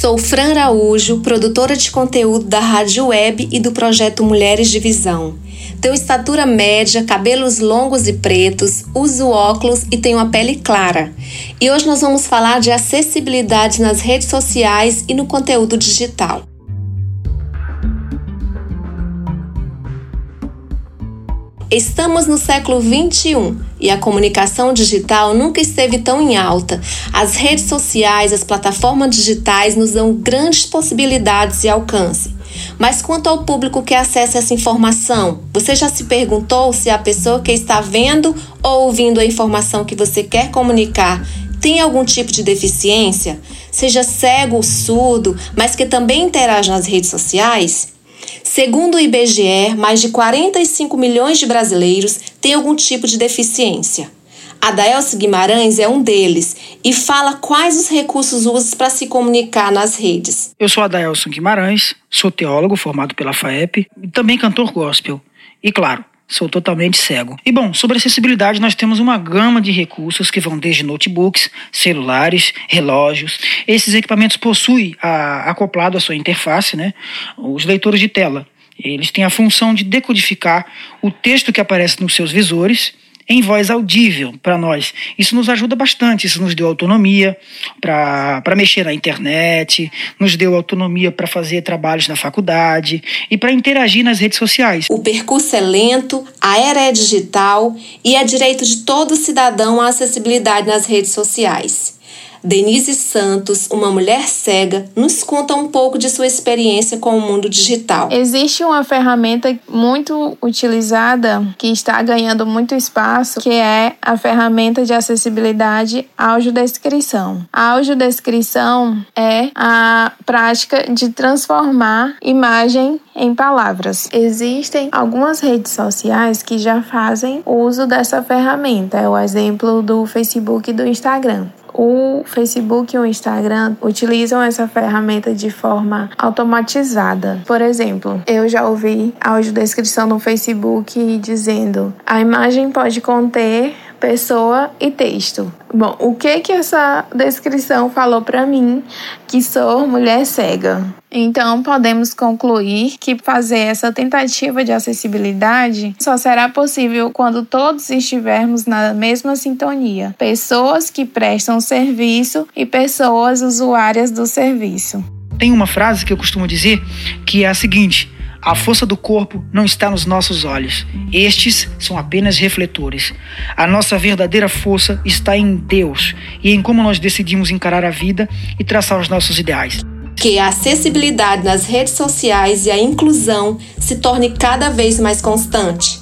Sou Fran Araújo, produtora de conteúdo da Rádio Web e do projeto Mulheres de Visão. Tenho estatura média, cabelos longos e pretos, uso óculos e tenho a pele clara. E hoje nós vamos falar de acessibilidade nas redes sociais e no conteúdo digital. Estamos no século 21 e a comunicação digital nunca esteve tão em alta. As redes sociais, as plataformas digitais nos dão grandes possibilidades e alcance. Mas quanto ao público que acessa essa informação, você já se perguntou se a pessoa que está vendo ou ouvindo a informação que você quer comunicar tem algum tipo de deficiência, seja cego ou surdo, mas que também interage nas redes sociais? Segundo o IBGE, mais de 45 milhões de brasileiros têm algum tipo de deficiência. Adaelso Guimarães é um deles e fala quais os recursos usa para se comunicar nas redes. Eu sou Adaelson Guimarães, sou teólogo formado pela FAEP e também cantor gospel. E claro, sou totalmente cego. E bom, sobre acessibilidade, nós temos uma gama de recursos que vão desde notebooks, celulares, relógios. Esses equipamentos possuem a, acoplado à sua interface, né, os leitores de tela. Eles têm a função de decodificar o texto que aparece nos seus visores em voz audível para nós. Isso nos ajuda bastante, isso nos deu autonomia para mexer na internet, nos deu autonomia para fazer trabalhos na faculdade e para interagir nas redes sociais. O percurso é lento, a era é digital e é direito de todo cidadão a acessibilidade nas redes sociais. Denise Santos, uma mulher cega, nos conta um pouco de sua experiência com o mundo digital. Existe uma ferramenta muito utilizada que está ganhando muito espaço, que é a ferramenta de acessibilidade audiodescrição. A audiodescrição é a prática de transformar imagem em palavras. Existem algumas redes sociais que já fazem uso dessa ferramenta. É o exemplo do Facebook e do Instagram o Facebook e o Instagram utilizam essa ferramenta de forma automatizada. Por exemplo, eu já ouvi audiodescrição no Facebook dizendo: a imagem pode conter pessoa e texto. Bom, o que que essa descrição falou para mim que sou mulher cega? Então, podemos concluir que fazer essa tentativa de acessibilidade só será possível quando todos estivermos na mesma sintonia. Pessoas que prestam serviço e pessoas usuárias do serviço. Tem uma frase que eu costumo dizer que é a seguinte: a força do corpo não está nos nossos olhos. Estes são apenas refletores. A nossa verdadeira força está em Deus e em como nós decidimos encarar a vida e traçar os nossos ideais. Que a acessibilidade nas redes sociais e a inclusão se torne cada vez mais constante.